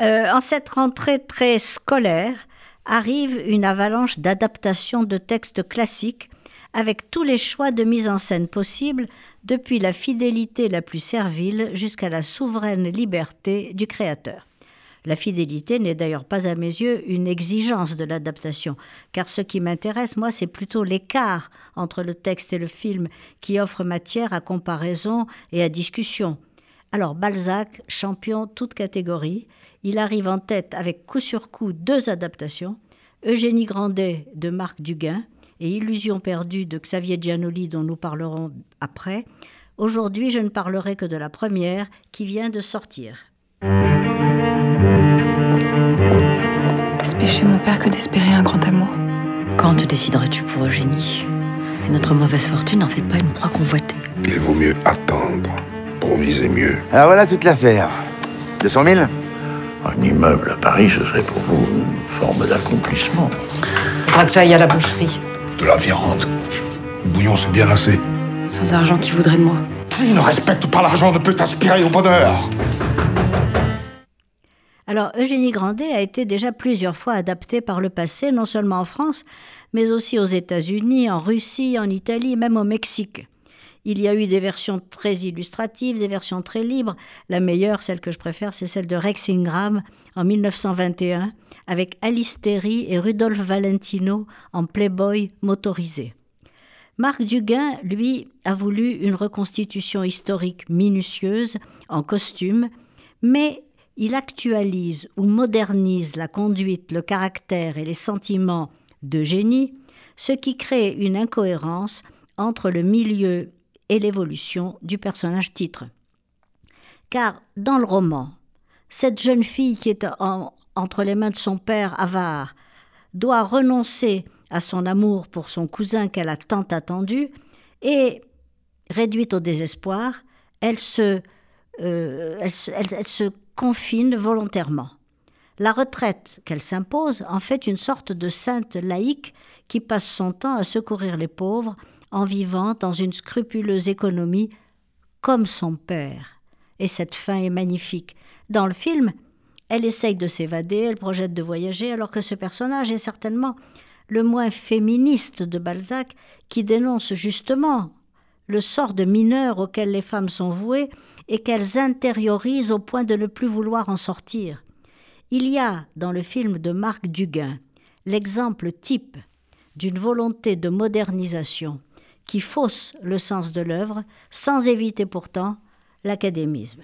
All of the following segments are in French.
Euh, en cette rentrée très scolaire, arrive une avalanche d'adaptations de textes classiques avec tous les choix de mise en scène possibles, depuis la fidélité la plus servile jusqu'à la souveraine liberté du créateur. La fidélité n'est d'ailleurs pas à mes yeux une exigence de l'adaptation, car ce qui m'intéresse, moi, c'est plutôt l'écart entre le texte et le film qui offre matière à comparaison et à discussion. Alors Balzac, champion toute catégorie, il arrive en tête avec coup sur coup deux adaptations, Eugénie Grandet de Marc Duguin et Illusion perdue de Xavier Giannoli dont nous parlerons après. Aujourd'hui, je ne parlerai que de la première qui vient de sortir. Est-ce péché mon père que d'espérer un grand amour Quand te décideras-tu pour Eugénie? Et notre mauvaise fortune n'en fait pas une proie convoitée. Il vaut mieux attendre mieux. Alors voilà toute l'affaire. 200 000 Un immeuble à Paris, ce serait pour vous une forme d'accomplissement. Faudra que j'aille à la boucherie. De la viande. Le bouillon, c'est bien assez. Sans argent, qui voudrait de moi Qui ne respecte pas l'argent ne peut aspirer au bonheur. Alors, Eugénie Grandet a été déjà plusieurs fois adaptée par le passé, non seulement en France, mais aussi aux États-Unis, en Russie, en Italie, même au Mexique. Il y a eu des versions très illustratives, des versions très libres. La meilleure, celle que je préfère, c'est celle de Rex Ingram en 1921, avec Alice Terry et Rudolph Valentino en Playboy motorisé. Marc Duguin, lui, a voulu une reconstitution historique minutieuse, en costume, mais il actualise ou modernise la conduite, le caractère et les sentiments de génie, ce qui crée une incohérence entre le milieu et l'évolution du personnage titre. Car dans le roman, cette jeune fille qui est entre les mains de son père avare doit renoncer à son amour pour son cousin qu'elle a tant attendu et, réduite au désespoir, elle se, euh, elle se confine volontairement. La retraite qu'elle s'impose en fait une sorte de sainte laïque qui passe son temps à secourir les pauvres en vivant dans une scrupuleuse économie comme son père. Et cette fin est magnifique. Dans le film, elle essaye de s'évader, elle projette de voyager, alors que ce personnage est certainement le moins féministe de Balzac, qui dénonce justement le sort de mineur auquel les femmes sont vouées et qu'elles intériorisent au point de ne plus vouloir en sortir. Il y a dans le film de Marc Duguin l'exemple type d'une volonté de modernisation qui fausse le sens de l'œuvre sans éviter pourtant l'académisme.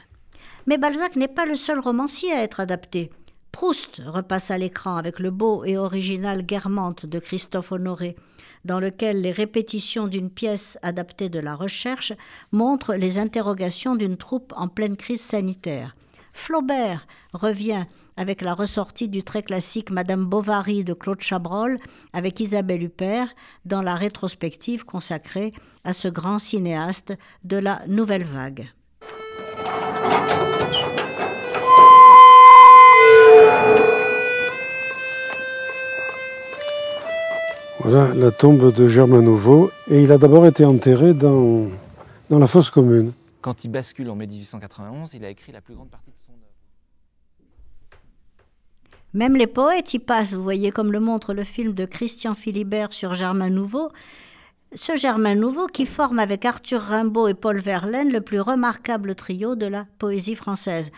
Mais Balzac n'est pas le seul romancier à être adapté. Proust repasse à l'écran avec le beau et original Guermantes de Christophe Honoré, dans lequel les répétitions d'une pièce adaptée de la recherche montrent les interrogations d'une troupe en pleine crise sanitaire. Flaubert revient avec la ressortie du très classique Madame Bovary de Claude Chabrol avec Isabelle Huppert dans la rétrospective consacrée à ce grand cinéaste de la nouvelle vague. Voilà la tombe de Germain Nouveau. Et il a d'abord été enterré dans, dans la fosse commune. Quand il bascule en mai 1891, il a écrit la plus grande partie de son œuvre. Même les poètes y passent, vous voyez, comme le montre le film de Christian Philibert sur Germain Nouveau. Ce Germain Nouveau qui forme avec Arthur Rimbaud et Paul Verlaine le plus remarquable trio de la poésie française.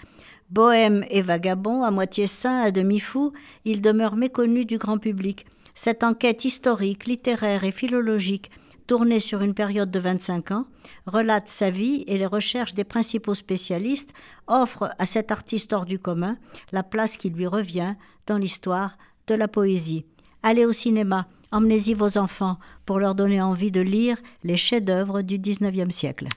Bohème et vagabond, à moitié saint, à demi fou, il demeure méconnu du grand public. Cette enquête historique, littéraire et philologique, tournée sur une période de 25 ans, relate sa vie et les recherches des principaux spécialistes, offre à cet artiste hors du commun la place qui lui revient dans l'histoire de la poésie. Allez au cinéma, emmenez-y vos enfants pour leur donner envie de lire les chefs-d'œuvre du XIXe siècle.